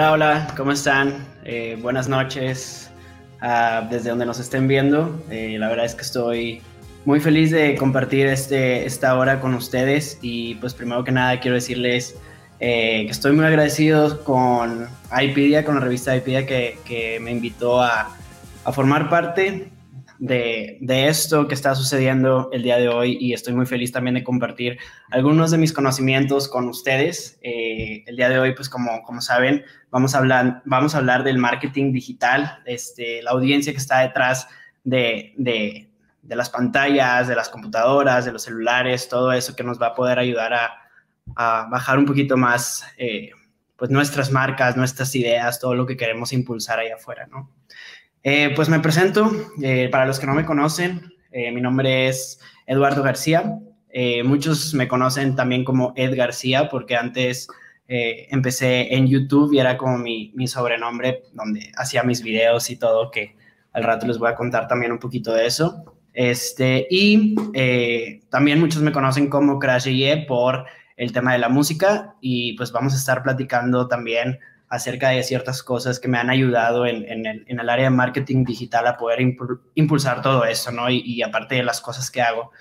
Hola, hola, ¿cómo están? Eh, buenas noches uh, desde donde nos estén viendo. Eh, la verdad es que estoy muy feliz de compartir este, esta hora con ustedes y pues primero que nada quiero decirles eh, que estoy muy agradecido con iPedia, con la revista iPedia que, que me invitó a, a formar parte de, de, esto que está sucediendo el día de hoy y estoy muy feliz también de compartir algunos de mis conocimientos con ustedes. Eh, el día de hoy, pues como, como saben, vamos a, hablar, vamos a hablar del marketing digital, este, la audiencia que está detrás de, de, de, las pantallas, de las computadoras, de los celulares, todo eso que nos va a poder ayudar a, a bajar un poquito más eh, pues nuestras marcas, nuestras ideas, todo lo que queremos impulsar allá afuera, ¿no? Eh, pues me presento, eh, para los que no me conocen, eh, mi nombre es Eduardo García. Muchos me conocen también como Ed García porque antes empecé en YouTube y era como mi, sobrenombre donde hacía mis videos y todo, que al rato les voy a contar también un poquito de eso. Este, y también muchos me conocen como Crash Ye por el tema de la música y pues vamos a estar platicando también acerca de ciertas cosas que me han ayudado en, en, el, en el, área de marketing digital a poder impulsar todo esto, ¿no? Y, y, aparte de las cosas que hago.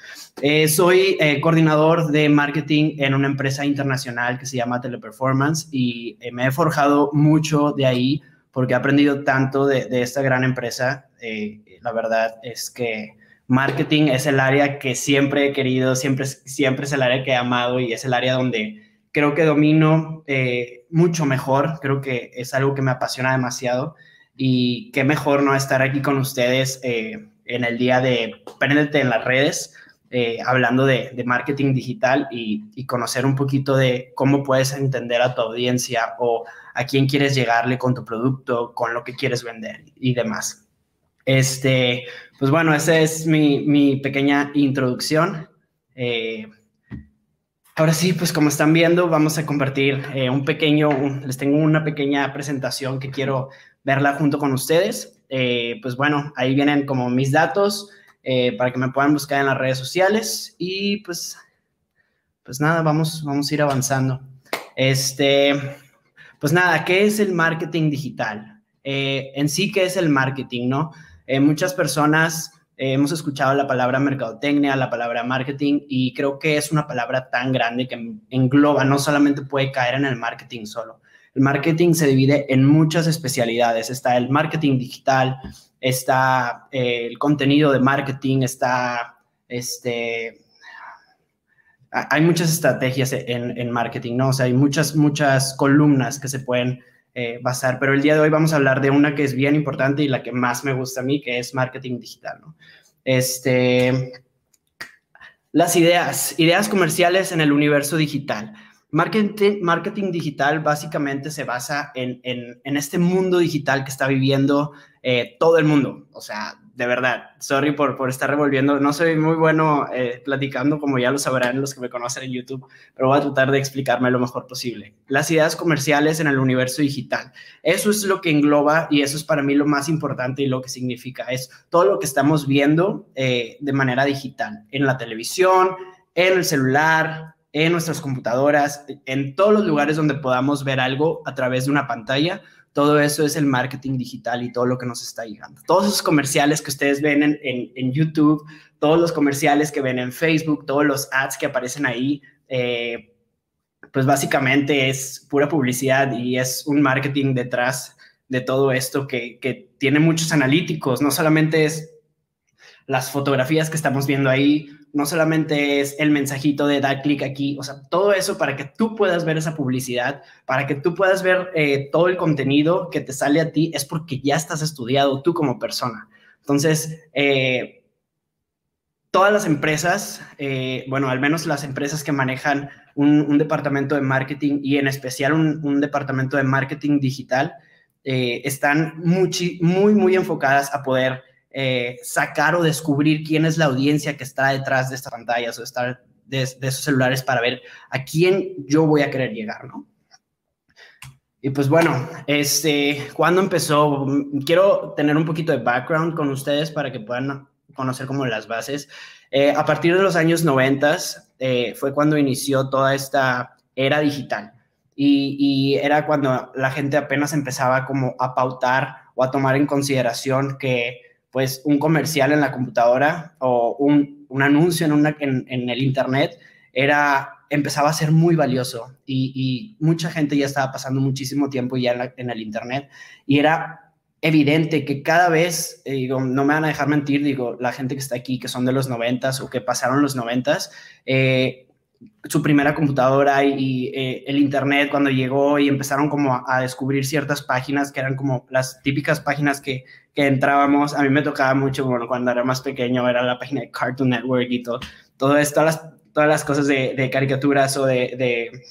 Eh, soy eh, coordinador de marketing en una empresa internacional que se llama Teleperformance y eh, me he forjado mucho de ahí porque he aprendido tanto de, de esta gran empresa. Eh, la verdad es que marketing es el área que siempre he querido, siempre, siempre es el área que he amado y es el área donde creo que domino eh, mucho mejor, creo que es algo que me apasiona demasiado y qué mejor no estar aquí con ustedes eh, en el día de Préndete en las redes, eh, hablando de, de, marketing digital y, y, conocer un poquito de cómo puedes entender a tu audiencia o a quién quieres llegarle con tu producto, con lo que quieres vender y demás. Este, pues bueno, esa es mi, mi pequeña introducción. Eh, Ahora sí, pues como están viendo, vamos a compartir eh, un pequeño, les tengo una pequeña presentación que quiero verla junto con ustedes. Eh, pues bueno, ahí vienen como mis datos eh, para que me puedan buscar en las redes sociales y pues, pues nada, vamos, vamos a ir avanzando. Este, pues nada, ¿qué es el marketing digital? en sí, ¿qué es el marketing, no? muchas personas eh, hemos escuchado la palabra mercadotecnia, la palabra marketing y creo que es una palabra tan grande que engloba, no solamente puede caer en el marketing solo. El marketing se divide en muchas especialidades. Está el marketing digital, está eh, el contenido de marketing, está este, hay muchas estrategias en, en, marketing, ¿no? O sea, hay muchas, muchas columnas que se pueden eh, basar, pero el día de hoy vamos a hablar de una que es bien importante y la que más me gusta a mí, que es marketing digital. Este, las ideas, ideas comerciales en el universo digital. Marketing, marketing digital básicamente se basa en, en, en, este mundo digital que está viviendo eh, todo el mundo. O sea, de verdad, sorry por, por estar revolviendo. No soy muy bueno eh, platicando, como ya lo sabrán los que me conocen en YouTube, pero voy a tratar de explicarme lo mejor posible. Las ideas comerciales en el universo digital. Eso es lo que engloba y eso es para mí lo más importante y lo que significa. Es todo lo que estamos viendo eh, de manera digital, en la televisión, en el celular, en nuestras computadoras, en todos los lugares donde podamos ver algo a través de una pantalla todo eso es el marketing digital y todo lo que nos está llegando. Todos esos comerciales que ustedes ven en, en, YouTube, todos los comerciales que ven en Facebook, todos los ads que aparecen ahí, eh, pues básicamente es pura publicidad y es un marketing detrás de todo esto que, que tiene muchos analíticos, no solamente es las fotografías que estamos viendo ahí, no solamente es el mensajito de dar clic aquí, o sea, todo eso para que tú puedas ver esa publicidad, para que tú puedas ver eh, todo el contenido que te sale a ti, es porque ya estás estudiado tú como persona. Entonces, eh, todas las empresas, eh, bueno, al menos las empresas que manejan un, departamento de marketing y en especial un, un departamento de marketing digital, están muy, muy, muy enfocadas a poder eh, sacar o descubrir quién es la audiencia que está detrás de estas pantallas o estar de, de, esos celulares para ver a quién yo voy a querer llegar, ¿no? Y pues bueno, este, ¿cuándo empezó? Quiero tener un poquito de background con ustedes para que puedan conocer como las bases. Eh, a partir de los años 90 eh, fue cuando inició toda esta era digital. y, era cuando la gente apenas empezaba como a pautar o a tomar en consideración que pues un comercial en la computadora o un, anuncio en, una, en, el internet era empezaba a ser muy valioso y, mucha gente ya estaba pasando muchísimo tiempo ya en, en el internet y era evidente que cada vez, eh, digo, no me van a dejar mentir, digo, la gente que está aquí, que son de los noventas o que pasaron los noventas, eh, su primera computadora y, eh, el internet cuando llegó y empezaron como a, descubrir ciertas páginas que eran como las típicas páginas que, entrábamos. A mí me tocaba mucho, bueno, cuando era más pequeño era la página de Cartoon Network y todo, todo esto, todas las, todas las cosas de, de caricaturas o de, de,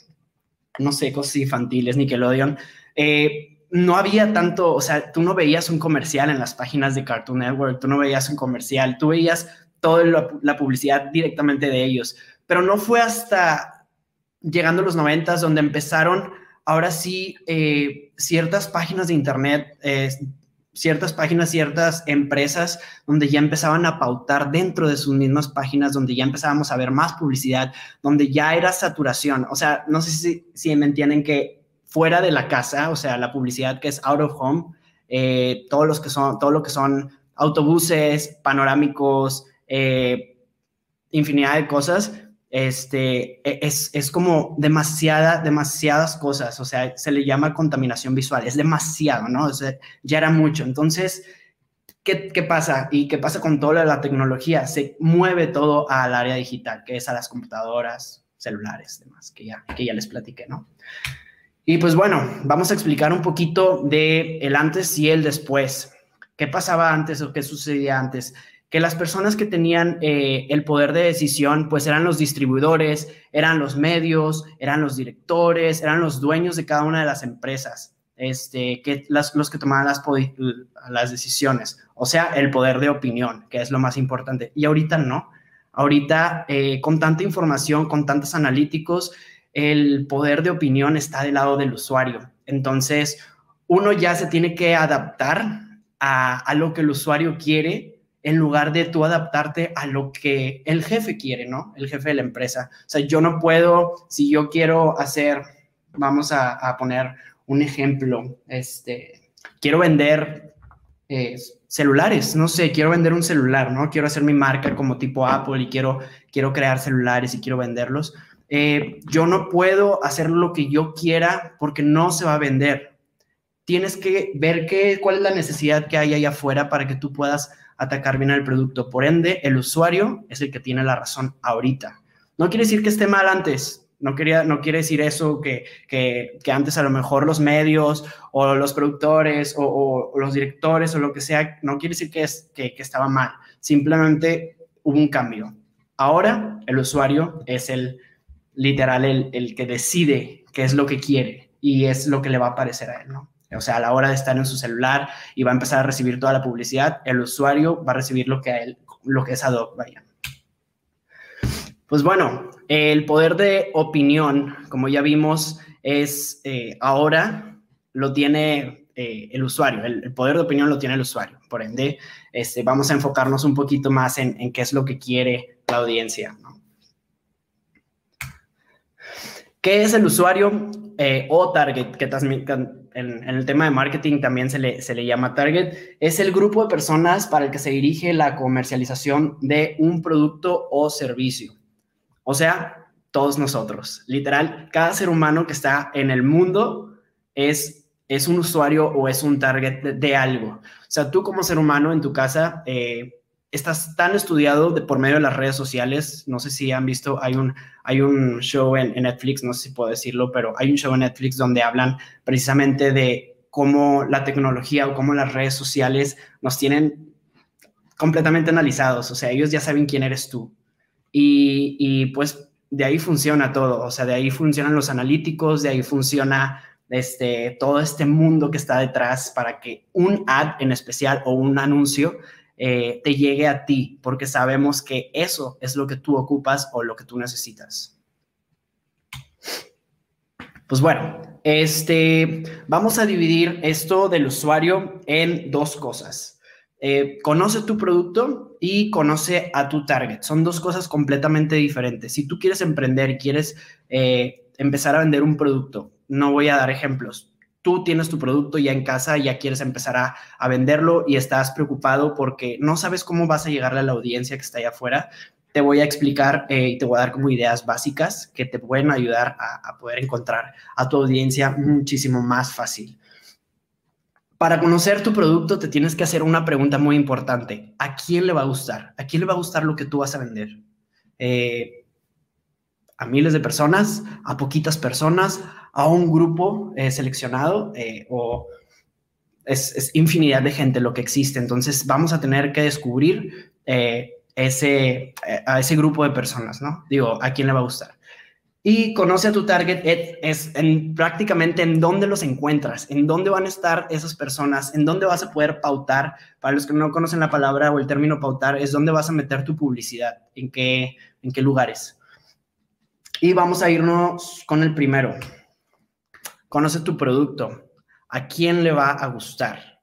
no sé, cosas infantiles, Nickelodeon. Eh, no había tanto, o sea, tú no veías un comercial en las páginas de Cartoon Network, tú no veías un comercial, tú veías toda la publicidad directamente de ellos pero no fue hasta llegando a los noventas donde empezaron ahora sí eh, ciertas páginas de internet, eh, ciertas páginas, ciertas empresas donde ya empezaban a pautar dentro de sus mismas páginas, donde ya empezábamos a ver más publicidad, donde ya era saturación. O sea, no sé si, si me entienden que fuera de la casa, o sea, la publicidad que es out of home, eh, todos los que son, todo lo que son autobuses, panorámicos, infinidad de cosas, este, e, es, es, como demasiada, demasiadas cosas, o sea, se le llama contaminación visual, es demasiado, ¿no? O sea, ya era mucho. Entonces, ¿qué, ¿qué, pasa? ¿Y qué pasa con toda la tecnología? Se mueve todo al área digital, que es a las computadoras, celulares, demás, que ya, que ya les platiqué, ¿no? Y pues bueno, vamos a explicar un poquito de el antes y el después. ¿Qué pasaba antes o qué sucedía antes? Que las personas que tenían eh, el poder de decisión, pues eran los distribuidores, eran los medios, eran los directores, eran los dueños de cada una de las empresas, este, que las, los que tomaban las, las decisiones, o sea, el poder de opinión, que es lo más importante. Y ahorita no. Ahorita, eh, con tanta información, con tantos analíticos, el poder de opinión está del lado del usuario. Entonces, uno ya se tiene que adaptar a, a lo que el usuario quiere en lugar de tú adaptarte a lo que el jefe quiere, ¿no? El jefe de la empresa. O sea, yo no puedo, si yo quiero hacer, vamos a, poner un ejemplo, este, quiero vender eh, celulares, no sé, quiero vender un celular, ¿no? Quiero hacer mi marca como tipo Apple y quiero, quiero crear celulares y quiero venderlos. Eh, yo no puedo hacer lo que yo quiera porque no se va a vender. Tienes que ver qué, cuál es la necesidad que hay ahí afuera para que tú puedas atacar bien al producto. Por ende, el usuario es el que tiene la razón ahorita. No quiere decir que esté mal antes, no, quería, no quiere decir eso que, que, antes a lo mejor los medios o los productores o, los directores o lo que sea, no quiere decir que, es, que estaba mal. Simplemente hubo un cambio. Ahora el usuario es el literal, el, el que decide qué es lo que quiere y es lo que le va a parecer a él, ¿no? O sea, a la hora de estar en su celular y va a empezar a recibir toda la publicidad, el usuario va a recibir lo que él, lo que es ad hoc, vaya. Pues bueno, el poder de opinión, como ya vimos, es eh, ahora lo tiene eh, el usuario, el, poder de opinión lo tiene el usuario. Por ende, este, vamos a enfocarnos un poquito más en, qué es lo que quiere la audiencia. ¿Qué es el usuario eh, o target? Que en, el tema de marketing también se le, se le llama target, es el grupo de personas para el que se dirige la comercialización de un producto o servicio. O sea, todos nosotros. Literal, cada ser humano que está en el mundo es, es un usuario o es un target de, algo. O sea, tú como ser humano en tu casa, eh, estás tan estudiado de, por medio de las redes sociales. No sé si han visto, hay un, hay un show en, Netflix, no sé si puedo decirlo, pero hay un show en Netflix donde hablan precisamente de cómo la tecnología o cómo las redes sociales nos tienen completamente analizados. O sea, ellos ya saben quién eres tú. Y, y pues de ahí funciona todo. O sea, de ahí funcionan los analíticos, de ahí funciona este, todo este mundo que está detrás para que un ad en especial o un anuncio eh, te llegue a ti, porque sabemos que eso es lo que tú ocupas o lo que tú necesitas. Pues bueno, este, vamos a dividir esto del usuario en dos cosas. Eh, conoce tu producto y conoce a tu target. Son dos cosas completamente diferentes. Si tú quieres emprender y quieres eh, empezar a vender un producto no voy a dar ejemplos. Tú tienes tu producto ya en casa, ya quieres empezar a, a venderlo y estás preocupado porque no sabes cómo vas a llegarle a la audiencia que está allá afuera te voy a explicar eh, y te voy a dar como ideas básicas que te pueden ayudar a, poder encontrar a tu audiencia muchísimo más fácil. Para conocer tu producto te tienes que hacer una pregunta muy importante. ¿A quién le va a gustar? ¿A quién le va a gustar lo que tú vas a vender? Eh, ¿A miles de personas? ¿A poquitas personas? ¿A un grupo eh, seleccionado? ¿O es, infinidad de gente lo que existe? Entonces vamos a tener que descubrir ese, eh, a ese grupo de personas, ¿no? Digo, ¿a quién le va a gustar? Y conoce a tu target es en, prácticamente en dónde los encuentras, en dónde van a estar esas personas, en dónde vas a poder pautar. Para los que no conocen la palabra o el término pautar, es dónde vas a meter tu publicidad, en qué, en qué lugares. Y vamos a irnos con el primero. Conoce tu producto. ¿A quién le va a gustar?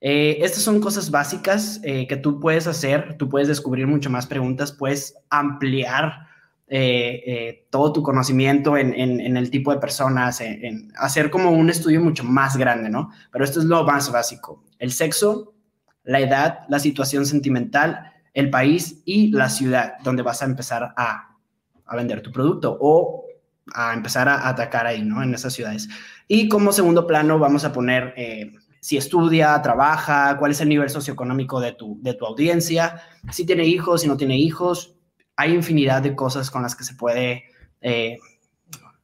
Eh, estas son cosas básicas eh, que tú puedes hacer, tú puedes descubrir mucho más preguntas, puedes ampliar eh, todo tu conocimiento en, el tipo de personas, en, hacer como un estudio mucho más grande, ¿no? Pero esto es lo más básico. El sexo, la edad, la situación sentimental, el país y la ciudad donde vas a empezar a, a vender tu producto o a empezar a atacar ahí, ¿no? En esas ciudades. Y como segundo plano vamos a poner si estudia, trabaja, cuál es el nivel socioeconómico de tu, de tu audiencia, si tiene hijos, si no tiene hijos. Hay infinidad de cosas con las que se puede eh,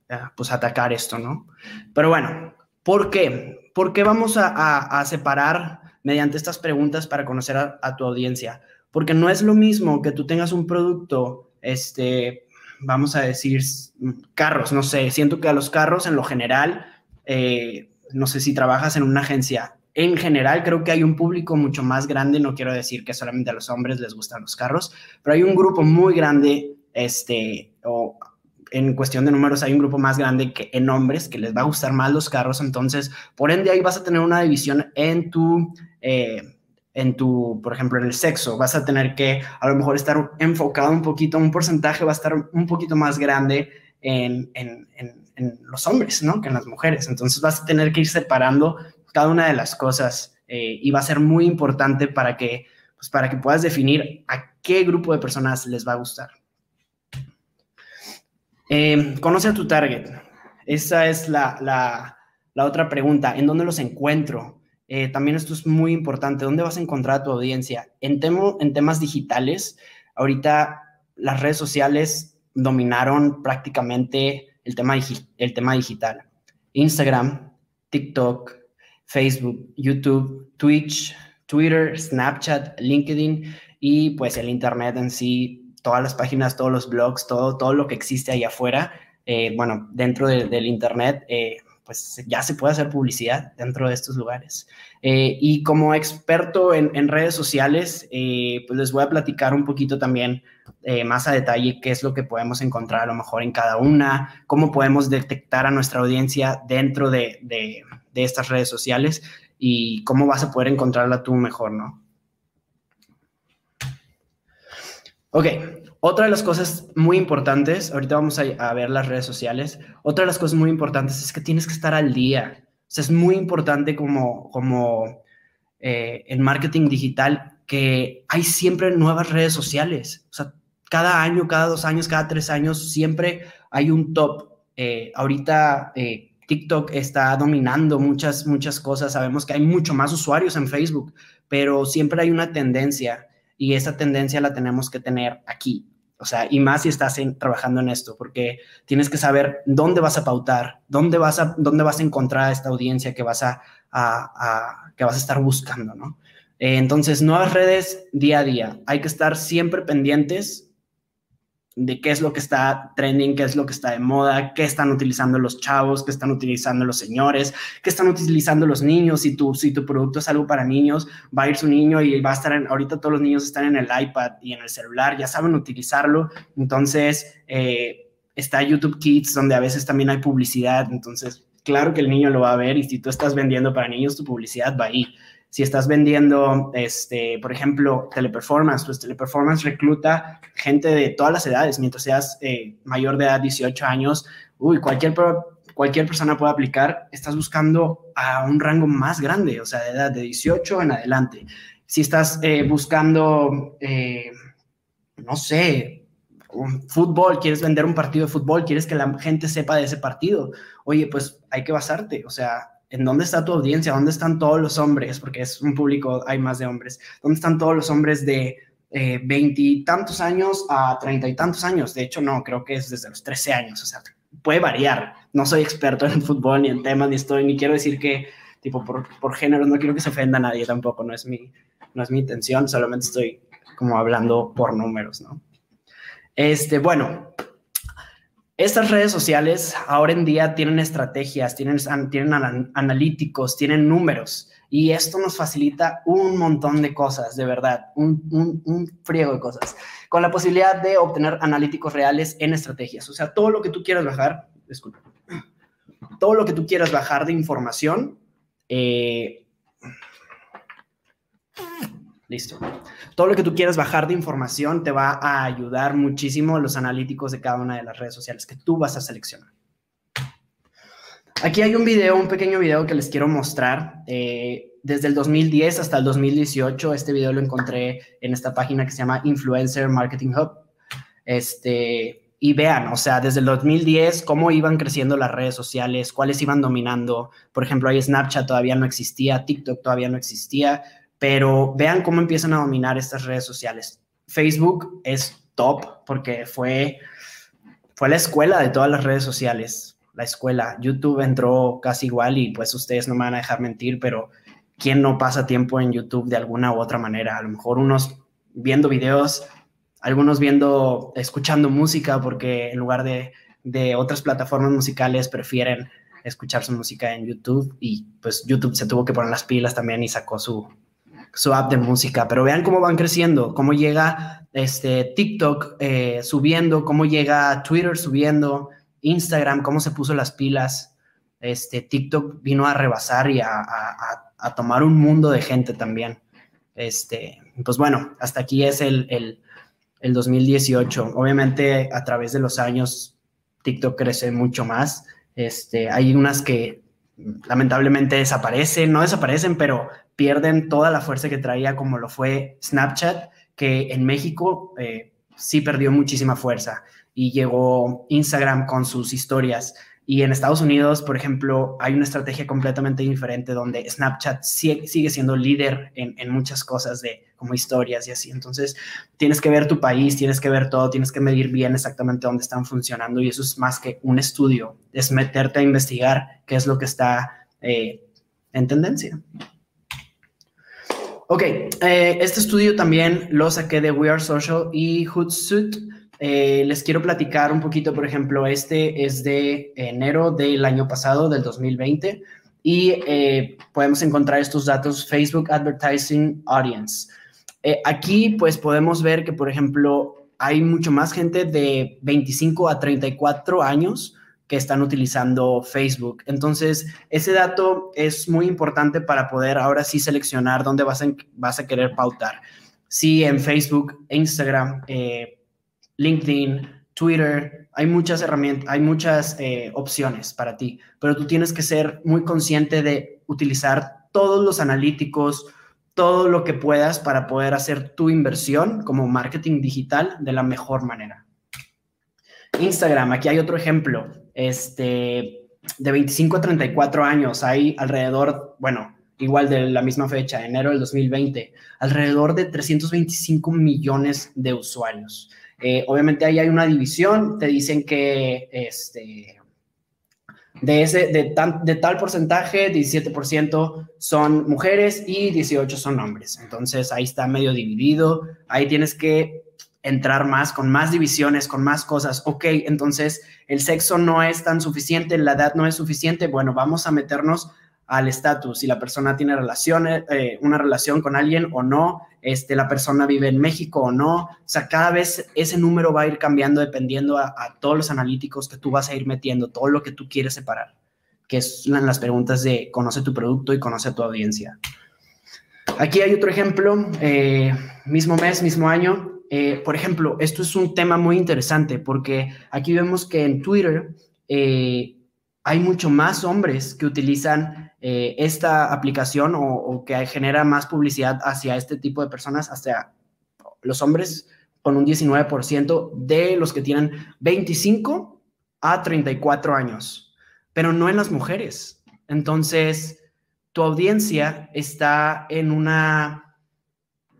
eh, pues atacar esto, ¿no? Pero bueno, ¿por qué? ¿Por qué vamos a, separar mediante estas preguntas para conocer a, tu audiencia? Porque no es lo mismo que tú tengas un producto, este, vamos a decir, carros, no sé, siento que a los carros en lo general, eh, no sé si trabajas en una agencia. En general, creo que hay un público mucho más grande. No quiero decir que solamente a los hombres les gustan los carros, pero hay un grupo muy grande, este, o en cuestión de números, hay un grupo más grande que en hombres que les va a gustar más los carros. Entonces, por ende, ahí vas a tener una división en tu, eh, en tu, por ejemplo, en el sexo. Vas a tener que a lo mejor estar enfocado un poquito, un porcentaje va a estar un poquito más grande en, en, en, los hombres, ¿no? Que en las mujeres. Entonces vas a tener que ir separando cada una de las cosas eh, y va a ser muy importante para que, pues, para que puedas definir a qué grupo de personas les va a gustar. Eh, conoce a tu target. Esa es la, la, la, otra pregunta. ¿En dónde los encuentro? Eh, también esto es muy importante. ¿Dónde vas a encontrar a tu audiencia? En, temo, en temas digitales, ahorita las redes sociales dominaron prácticamente el tema, el tema digital. Instagram, TikTok, Facebook, YouTube, Twitch, Twitter, Snapchat, LinkedIn y pues el Internet en sí, todas las páginas, todos los blogs, todo, todo lo que existe ahí afuera. Eh, bueno, dentro del Internet, eh, pues ya se puede hacer publicidad dentro de estos lugares. Eh, y como experto en, redes sociales, pues les voy a platicar un poquito también eh, más a detalle qué es lo que podemos encontrar a lo mejor en cada una, cómo podemos detectar a nuestra audiencia dentro de, de, estas redes sociales y cómo vas a poder encontrarla tú mejor, ¿no? Ok, otra de las cosas muy importantes, ahorita vamos a, ver las redes sociales, otra de las cosas muy importantes es que tienes que estar al día. O sea, es muy importante como, como eh, en marketing digital que hay siempre nuevas redes sociales. O sea, cada año, cada dos años, cada tres años, siempre hay un top. Eh, ahorita eh, TikTok está dominando muchas, muchas cosas. Sabemos que hay mucho más usuarios en Facebook, pero siempre hay una tendencia y esa tendencia la tenemos que tener aquí. O sea, y más si estás trabajando en esto, porque tienes que saber dónde vas a pautar, dónde vas a, dónde vas a encontrar a esta audiencia que vas a, a que vas a estar buscando, ¿no? Eh, entonces, nuevas redes día a día. Hay que estar siempre pendientes de qué es lo que está trending, qué es lo que está de moda, qué están utilizando los chavos, qué están utilizando los señores, qué están utilizando los niños. Si tu, si tu producto es algo para niños, va a ir su niño y va a estar en, ahorita todos los niños están en el iPad y en el celular, ya saben utilizarlo. Entonces, eh, está YouTube Kids, donde a veces también hay publicidad. Entonces, claro que el niño lo va a ver y si tú estás vendiendo para niños, tu publicidad va ahí. Si estás vendiendo, este, por ejemplo, teleperformance, pues teleperformance recluta gente de todas las edades, mientras seas eh, mayor de edad, 18 años, uy, cualquier, cualquier persona puede aplicar, estás buscando a un rango más grande, o sea, de edad de 18 en adelante. Si estás eh, buscando, eh, no sé, fútbol, quieres vender un partido de fútbol, quieres que la gente sepa de ese partido, oye, pues hay que basarte, o sea, ¿en dónde está tu audiencia? ¿Dónde están todos los hombres? Porque es un público, hay más de hombres. ¿Dónde están todos los hombres de eh, veintitantos años a treinta y tantos años? De hecho, no, creo que es desde los 13 años, o sea, puede variar. No soy experto en fútbol, ni en temas, ni estoy, ni quiero decir que, tipo, por, por género, no quiero que se ofenda a nadie tampoco, no es mi, no es mi intención, solamente estoy como hablando por números, ¿no? Este, bueno, estas redes sociales ahora en día tienen estrategias, tienen, tienen analíticos, tienen números y esto nos facilita un montón de cosas, de verdad, un, un, un, friego de cosas, con la posibilidad de obtener analíticos reales en estrategias. O sea, todo lo que tú quieras bajar, disculpa, todo lo que tú quieras bajar de información, eh, listo. Todo lo que tú quieras bajar de información te va a ayudar muchísimo los analíticos de cada una de las redes sociales que tú vas a seleccionar. Aquí hay un video, un pequeño video que les quiero mostrar. Eh, desde el 2010 hasta el 2018, este video lo encontré en esta página que se llama Influencer Marketing Hub. Este, y vean, o sea, desde el 2010, cómo iban creciendo las redes sociales, cuáles iban dominando. Por ejemplo, ahí Snapchat todavía no existía, TikTok todavía no existía, pero vean cómo empiezan a dominar estas redes sociales. Facebook es top porque fue, fue la escuela de todas las redes sociales la escuela. YouTube entró casi igual y pues ustedes no me van a dejar mentir, pero ¿quién no pasa tiempo en YouTube de alguna u otra manera? A lo mejor unos viendo videos, algunos viendo, escuchando música, porque en lugar de, de otras plataformas musicales prefieren escuchar su música en YouTube y pues YouTube se tuvo que poner las pilas también y sacó su, su app de música, pero vean cómo van creciendo, cómo llega este TikTok eh, subiendo, cómo llega Twitter subiendo, Instagram, cómo se puso las pilas, este, TikTok vino a rebasar y a, tomar un mundo de gente también. Este, pues bueno, hasta aquí es el, el, 2018. Obviamente a través de los años TikTok crece mucho más. Este, hay unas que lamentablemente desaparecen, no desaparecen, pero pierden toda la fuerza que traía como lo fue Snapchat, que en México eh, sí perdió muchísima fuerza y llegó Instagram con sus historias. Y en Estados Unidos, por ejemplo, hay una estrategia completamente diferente donde Snapchat sigue, siendo líder en, muchas cosas de como historias y así. Entonces, tienes que ver tu país, tienes que ver todo, tienes que medir bien exactamente dónde están funcionando y eso es más que un estudio, es meterte a investigar qué es lo que está eh, en tendencia. Ok, eh, este estudio también lo saqué de We Are Social y Hootsuite eh, les quiero platicar un poquito, por ejemplo, este es de enero del año pasado, del 2020, y eh, podemos encontrar estos datos Facebook Advertising Audience. Eh, aquí, pues podemos ver que, por ejemplo, hay mucho más gente de 25 a 34 años que están utilizando Facebook. Entonces, ese dato es muy importante para poder ahora sí seleccionar dónde vas a, vas a querer pautar. Si en Facebook, Instagram, eh, LinkedIn, Twitter, hay muchas herramientas, hay muchas eh, opciones para ti, pero tú tienes que ser muy consciente de utilizar todos los analíticos, todo lo que puedas para poder hacer tu inversión como marketing digital de la mejor manera. Instagram, aquí hay otro ejemplo, este, de 25 a 34 años, hay alrededor, bueno, igual de la misma fecha, enero del 2020, alrededor de 325 millones de usuarios. Eh, obviamente ahí hay una división, te dicen que este, de, ese, de, de tal porcentaje, 17% son mujeres y 18 son hombres. Entonces ahí está medio dividido, ahí tienes que entrar más, con más divisiones, con más cosas. Ok, entonces el sexo no es tan suficiente, la edad no es suficiente. Bueno, vamos a meternos al estatus, si la persona tiene relaciones, eh, una relación con alguien o no, este, la persona vive en México o no. O sea, cada vez ese número va a ir cambiando dependiendo a, todos los analíticos que tú vas a ir metiendo, todo lo que tú quieres separar, que es las preguntas de conoce tu producto y conoce tu audiencia. Aquí hay otro ejemplo, eh, mismo mes, mismo año. Eh, por ejemplo, esto es un tema muy interesante porque aquí vemos que en Twitter hay mucho más hombres que utilizan eh, esta aplicación o, que genera más publicidad hacia este tipo de personas, hacia los hombres con un 19% de los que tienen 25 a 34 años, pero no en las mujeres. Entonces, tu audiencia está en una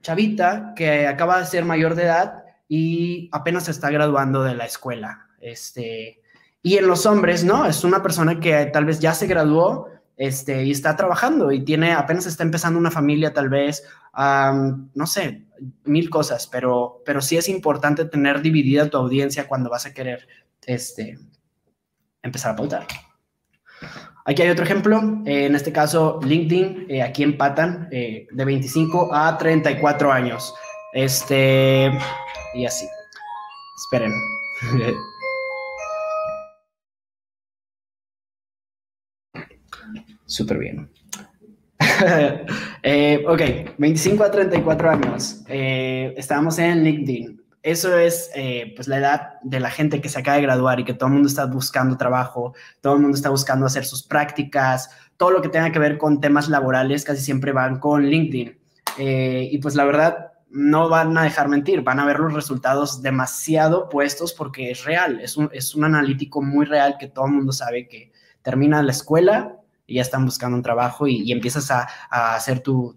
chavita que acaba de ser mayor de edad y apenas se está graduando de la escuela. Este, y en los hombres, no, es una persona que tal vez ya se graduó este, y está trabajando y tiene, apenas está empezando una familia tal vez, no sé, mil cosas, pero, pero sí es importante tener dividida tu audiencia cuando vas a querer este, empezar a pautar. Aquí hay otro ejemplo, eh, en este caso LinkedIn, eh, aquí empatan eh, de 25 a 34 años. Este, y así. Esperen. Súper bien. eh, ok, 25 a 34 años. Estábamos en LinkedIn. Eso es eh, pues la edad de la gente que se acaba de graduar y que todo el mundo está buscando trabajo, todo el mundo está buscando hacer sus prácticas, todo lo que tenga que ver con temas laborales casi siempre van con LinkedIn. Eh, y pues la verdad, no van a dejar mentir, van a ver los resultados demasiado puestos porque es real, es un, es un analítico muy real que todo el mundo sabe que termina la escuela y ya están buscando un trabajo y, empiezas a, hacer tu,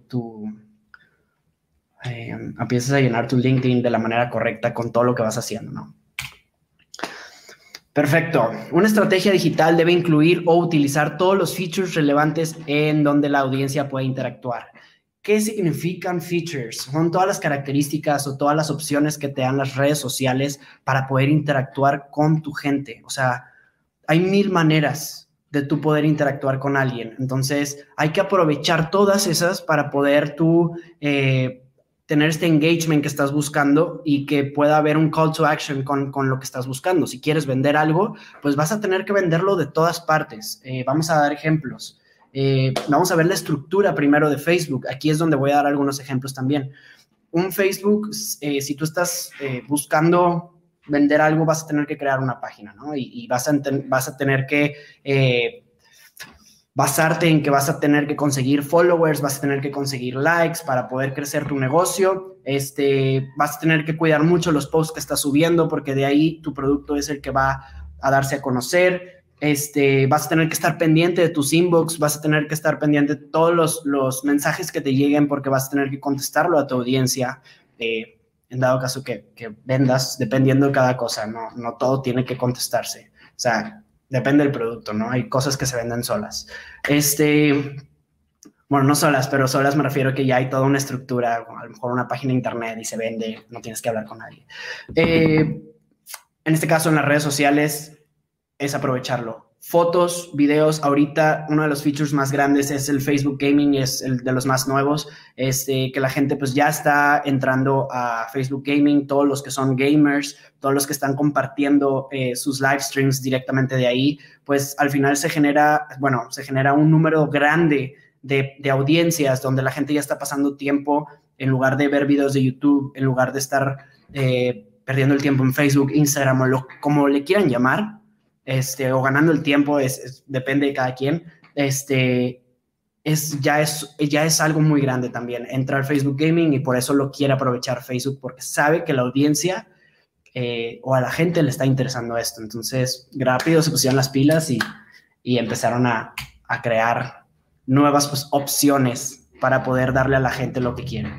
eh, a llenar tu LinkedIn de la manera correcta con todo lo que vas haciendo, ¿no? Perfecto. Una estrategia digital debe incluir o utilizar todos los features relevantes en donde la audiencia puede interactuar. ¿Qué significan features? Son todas las características o todas las opciones que te dan las redes sociales para poder interactuar con tu gente. O sea, hay mil maneras de tu poder interactuar con alguien. Entonces, hay que aprovechar todas esas para poder tú eh, tener este engagement que estás buscando y que pueda haber un call to action con, lo que estás buscando. Si quieres vender algo, pues vas a tener que venderlo de todas partes. Eh, vamos a dar ejemplos. Eh, vamos a ver la estructura primero de Facebook. Aquí es donde voy a dar algunos ejemplos también. Un Facebook, si tú estás buscando vender algo vas a tener que crear una página, ¿no? Y, vas, a vas a tener que eh, basarte en que vas a tener que conseguir followers, vas a tener que conseguir likes para poder crecer tu negocio, este, vas a tener que cuidar mucho los posts que estás subiendo porque de ahí tu producto es el que va a darse a conocer, este, vas a tener que estar pendiente de tus inbox, vas a tener que estar pendiente de todos los, los mensajes que te lleguen porque vas a tener que contestarlo a tu audiencia. Eh, en dado caso que, vendas, dependiendo de cada cosa, no, no todo tiene que contestarse. O sea, depende del producto, ¿no? Hay cosas que se venden solas. Este, bueno, no solas, pero solas me refiero a que ya hay toda una estructura, a lo mejor una página de internet y se vende, no tienes que hablar con nadie. Eh, en este caso, en las redes sociales, es aprovecharlo fotos, videos. Ahorita uno de los features más grandes es el Facebook Gaming, es el de los más nuevos, este, que la gente pues ya está entrando a Facebook Gaming, todos los que son gamers, todos los que están compartiendo eh, sus live streams directamente de ahí, pues al final se genera, bueno, se genera un número grande de, audiencias donde la gente ya está pasando tiempo en lugar de ver videos de YouTube, en lugar de estar eh, perdiendo el tiempo en Facebook, Instagram o lo, como le quieran llamar, este, o ganando el tiempo, es, depende de cada quien, este, es, ya, es, ya es algo muy grande también. Entra al Facebook Gaming y por eso lo quiere aprovechar Facebook, porque sabe que la audiencia eh, o a la gente le está interesando esto. Entonces, rápido se pusieron las pilas y, y empezaron a, a, crear nuevas pues, opciones para poder darle a la gente lo que quiere.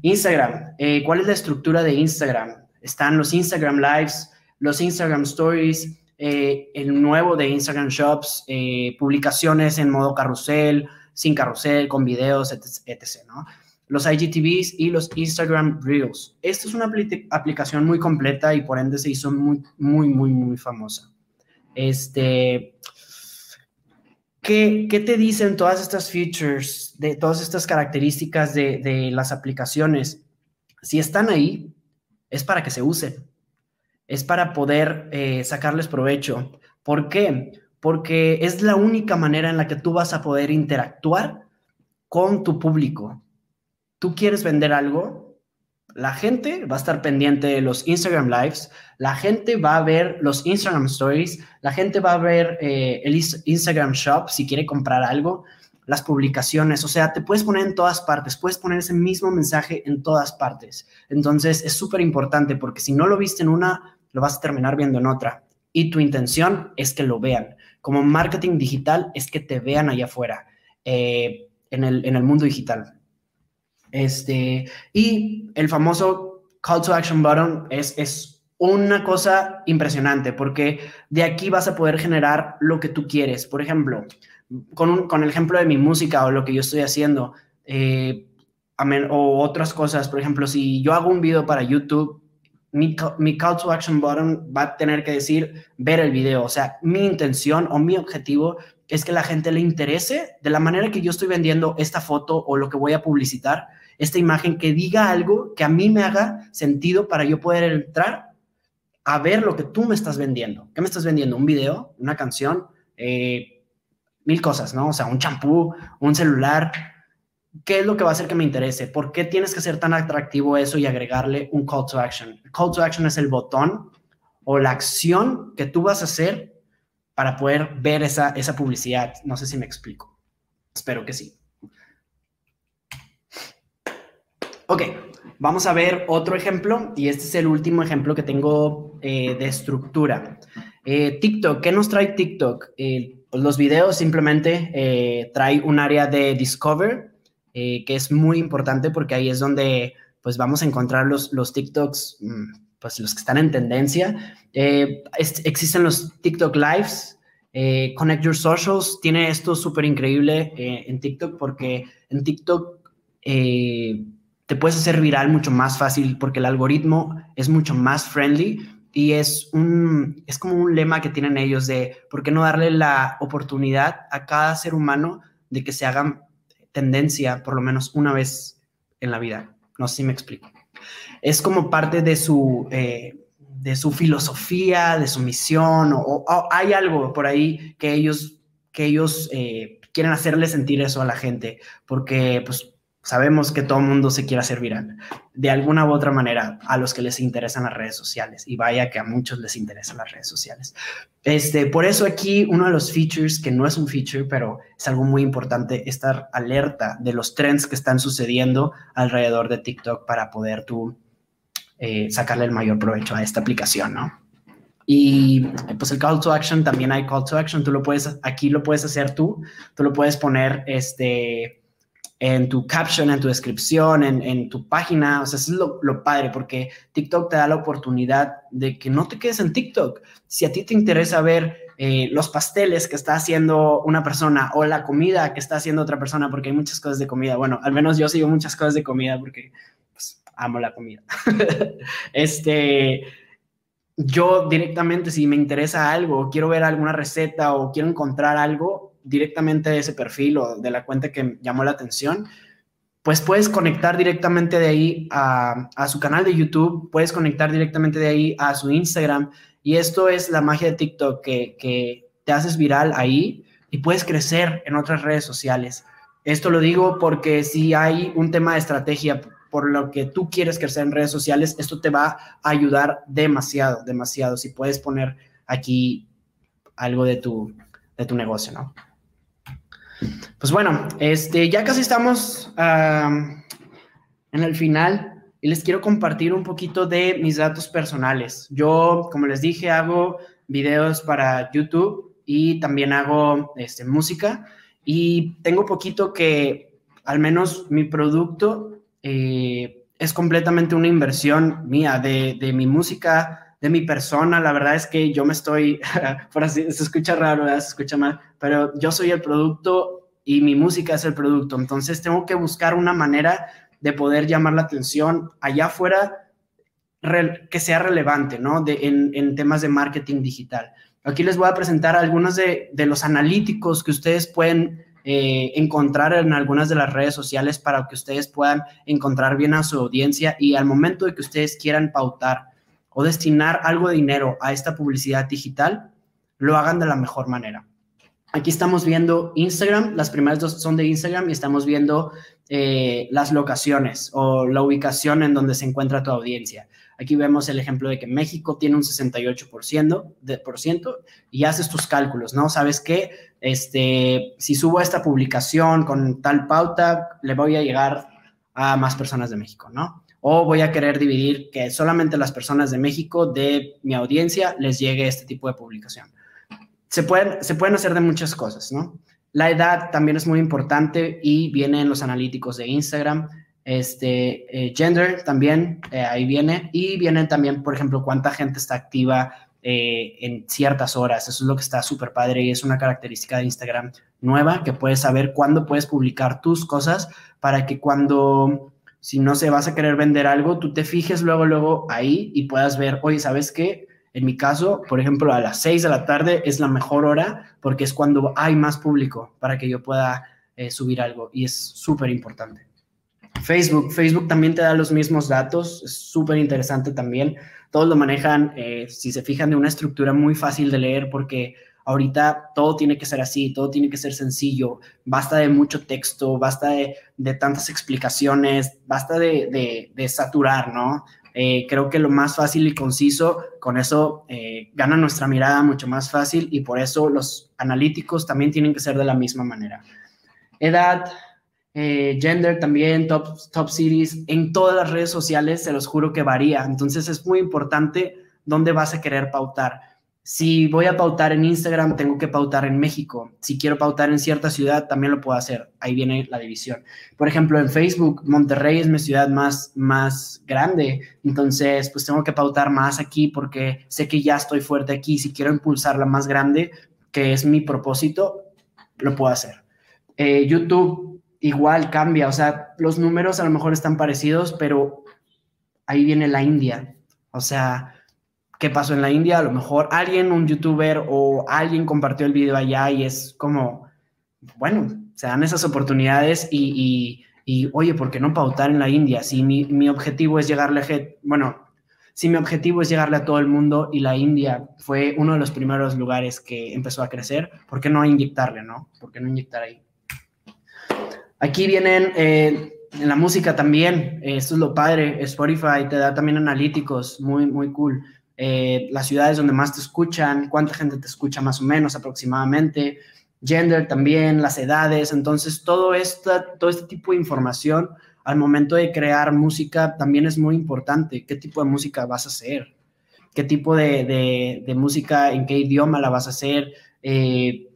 Instagram, eh, ¿cuál es la estructura de Instagram? Están los Instagram Lives, los Instagram Stories, eh, el nuevo de Instagram Shops, eh, publicaciones en modo carrusel, sin carrusel, con videos, etc. Los IGTVs y los Instagram Reels. Esta es una aplicación muy completa y por ende se hizo muy, muy, muy, muy famosa. Este, ¿qué, te dicen todas estas features, de todas estas características de, de las aplicaciones? Si están ahí, es para que se usen es para poder eh, sacarles provecho. ¿Por qué? Porque es la única manera en la que tú vas a poder interactuar con tu público. Tú quieres vender algo, La gente va a estar pendiente de los Instagram Lives, la gente va a ver los Instagram Stories, la gente va a ver eh, el Instagram Shop si quiere comprar algo, las publicaciones, o sea, te puedes poner en todas partes, puedes poner ese mismo mensaje en todas partes. Entonces es súper importante porque si no lo viste en una, lo vas a terminar viendo en otra. Y tu intención es que lo vean. Como marketing digital es que te vean allá afuera, eh, en, el, en el mundo digital. Este, y el famoso call to action button es, es una cosa impresionante porque de aquí vas a poder generar lo que tú quieres. Por ejemplo, con, con el ejemplo de mi música o lo que yo estoy haciendo, eh, o otras cosas, por ejemplo, si yo hago un video para YouTube, mi, mi, call to action button va a tener que decir ver el video. O sea, mi intención o mi objetivo es que la gente le interese de la manera que yo estoy vendiendo esta foto o lo que voy a publicitar, esta imagen que diga algo que a mí me haga sentido para yo poder entrar a ver lo que tú me estás vendiendo. ¿Qué me estás vendiendo? ¿Un video? ¿Una canción? Eh, mil cosas, ¿no? O sea, un champú, un celular. ¿Qué es lo que va a hacer que me interese? ¿Por qué tienes que ser tan atractivo eso y agregarle un call to action? Call to action es el botón o la acción que tú vas a hacer para poder ver esa, esa publicidad. No sé si me explico. Espero que sí. Ok, vamos a ver otro ejemplo y este es el último ejemplo que tengo eh, de estructura. Eh, TikTok, ¿qué nos trae TikTok? Eh, pues los videos simplemente trae un área de Discover que es muy importante porque ahí es donde pues vamos a encontrar los, los TikToks mm, pues los que están en tendencia. Eh, existen los TikTok Lives, eh, Connect Your Socials, tiene esto súper increíble eh, en TikTok porque en TikTok te puedes hacer viral mucho más fácil porque el algoritmo es mucho más friendly y es, un, es como un lema que tienen ellos de por qué no darle la oportunidad a cada ser humano de que se haga tendencia por lo menos una vez en la vida. No sé si me explico es como parte de su, eh, de su filosofía, de su misión, o, hay algo por ahí que ellos, que ellos eh, quieren hacerle sentir eso a la gente, porque pues sabemos que todo el mundo se quiere hacer viral, de alguna u otra manera, a los que les interesan las redes sociales, y vaya que a muchos les interesan las redes sociales. Este, por eso aquí uno de los features, que no es un feature, pero es algo muy importante, estar alerta de los trends que están sucediendo alrededor de TikTok para poder tú eh, sacarle el mayor provecho a esta aplicación, ¿no? Y pues el call to action, también hay call to action, tú lo puedes, aquí lo puedes hacer tú, tú lo puedes poner, este, en tu caption, en tu descripción, en, tu página. O sea, eso es lo, padre, porque TikTok te da la oportunidad de que no te quedes en TikTok. Si a ti te interesa ver eh, los pasteles que está haciendo una persona o la comida que está haciendo otra persona, porque hay muchas cosas de comida. Bueno, al menos yo sigo muchas cosas de comida porque pues, amo la comida. este. Yo directamente, si me interesa algo, quiero ver alguna receta o quiero encontrar algo, directamente de ese perfil o de la cuenta que llamó la atención, pues puedes conectar directamente de ahí a, su canal de YouTube, puedes conectar directamente de ahí a su Instagram. Y esto es la magia de TikTok, que, que te haces viral ahí y puedes crecer en otras redes sociales. Esto lo digo porque si hay un tema de estrategia por lo que tú quieres crecer en redes sociales, esto te va a ayudar demasiado, demasiado. Si puedes poner aquí algo de tu, de tu negocio, ¿no? Pues bueno, este, ya casi estamos en el final y les quiero compartir un poquito de mis datos personales. Yo, como les dije, hago videos para YouTube y también hago este, música y tengo poquito que al menos mi producto eh, es completamente una inversión mía de, de mi música, de mi persona, la verdad es que yo me estoy, por así, se escucha raro, se escucha mal, pero yo soy el producto y mi música es el producto, entonces tengo que buscar una manera de poder llamar la atención allá afuera que sea relevante, ¿no? De, en, temas de marketing digital. Aquí les voy a presentar algunos de, los analíticos que ustedes pueden eh, encontrar en algunas de las redes sociales para que ustedes puedan encontrar bien a su audiencia y al momento de que ustedes quieran pautar o destinar algo de dinero a esta publicidad digital, lo hagan de la mejor manera. Aquí estamos viendo Instagram, las primeras dos son de Instagram y estamos viendo eh, las locaciones o la ubicación en donde se encuentra tu audiencia. Aquí vemos el ejemplo de que México tiene un 68% de por ciento y haces tus cálculos, ¿no? Sabes que este, si subo esta publicación con tal pauta, le voy a llegar a más personas de México, ¿no? O voy a querer dividir que solamente las personas de México de mi audiencia les llegue este tipo de publicación se pueden, se pueden hacer de muchas cosas, ¿no? La edad también es muy importante y viene en los analíticos de Instagram. Este, eh, gender también, eh, ahí viene. Y viene también, por ejemplo, cuánta gente está activa eh, en ciertas horas. Eso es lo que está súper padre y es una característica de Instagram nueva que puedes saber cuándo puedes publicar tus cosas para que cuando, si no se vas a querer vender algo, tú te fijes luego, luego ahí y puedas ver, oye, ¿sabes qué? En mi caso, por ejemplo, a las 6 de la tarde es la mejor hora porque es cuando hay más público para que yo pueda eh, subir algo y es súper importante. Facebook, Facebook también te da los mismos datos, es súper interesante también. Todos lo manejan, eh, si se fijan, de una estructura muy fácil de leer porque ahorita todo tiene que ser así, todo tiene que ser sencillo, basta de mucho texto, basta de, tantas explicaciones, basta de, de, saturar, ¿no? Eh, creo que lo más fácil y conciso, con eso eh, gana nuestra mirada mucho más fácil y por eso los analíticos también tienen que ser de la misma manera. Edad, eh, gender también, top, top cities, en todas las redes sociales se los juro que varía. Entonces es muy importante dónde vas a querer pautar. Si voy a pautar en Instagram, tengo que pautar en México. Si quiero pautar en cierta ciudad, también lo puedo hacer. Ahí viene la división. Por ejemplo, en Facebook, Monterrey es mi ciudad más, más grande. Entonces, pues tengo que pautar más aquí porque sé que ya estoy fuerte aquí. Si quiero impulsarla más grande, que es mi propósito, lo puedo hacer. Eh, YouTube igual cambia. O sea, los números a lo mejor están parecidos, pero ahí viene la India. O sea, qué pasó en la India, a lo mejor alguien, un youtuber o alguien compartió el video allá y es como, bueno, se dan esas oportunidades y, y, oye, ¿por qué no pautar en la India? Si mi, mi objetivo es llegarle, a, bueno, si mi objetivo es llegarle a todo el mundo y la India fue uno de los primeros lugares que empezó a crecer, ¿por qué no inyectarle, no? ¿Por qué no inyectar ahí? Aquí vienen... Eh, en la música también, esto es lo padre, Spotify te da también analíticos, muy, muy cool. Eh, las ciudades donde más te escuchan, cuánta gente te escucha más o menos aproximadamente, gender también, las edades, entonces todo, esta, todo este tipo de información al momento de crear música también es muy importante, qué tipo de música vas a hacer, qué tipo de, música, en qué idioma la vas a hacer, eh,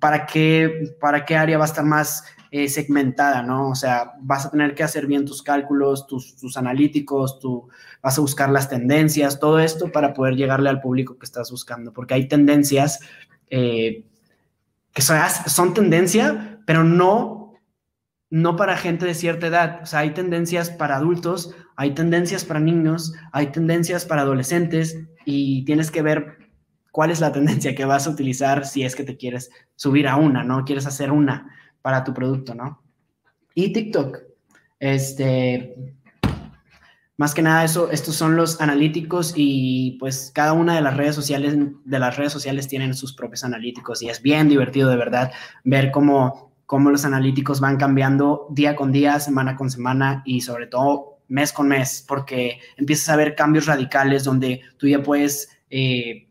para, qué, para qué área va a estar más eh, segmentada, ¿no? O sea, vas a tener que hacer bien tus cálculos, tus, tus, analíticos, tú vas a buscar las tendencias, todo esto para poder llegarle al público que estás buscando, porque hay tendencias eh, que son, son tendencia, pero no, no para gente de cierta edad. O sea, hay tendencias para adultos, hay tendencias para niños, hay tendencias para adolescentes y tienes que ver cuál es la tendencia que vas a utilizar si es que te quieres subir a una, ¿no? Quieres hacer una para tu producto, ¿no? Y TikTok. Este, más que nada eso, estos son los analíticos y pues cada una de las redes sociales de las redes sociales tienen sus propios analíticos y es bien divertido de verdad ver cómo cómo los analíticos van cambiando día con día, semana con semana y sobre todo mes con mes, porque empiezas a ver cambios radicales donde tú ya puedes eh,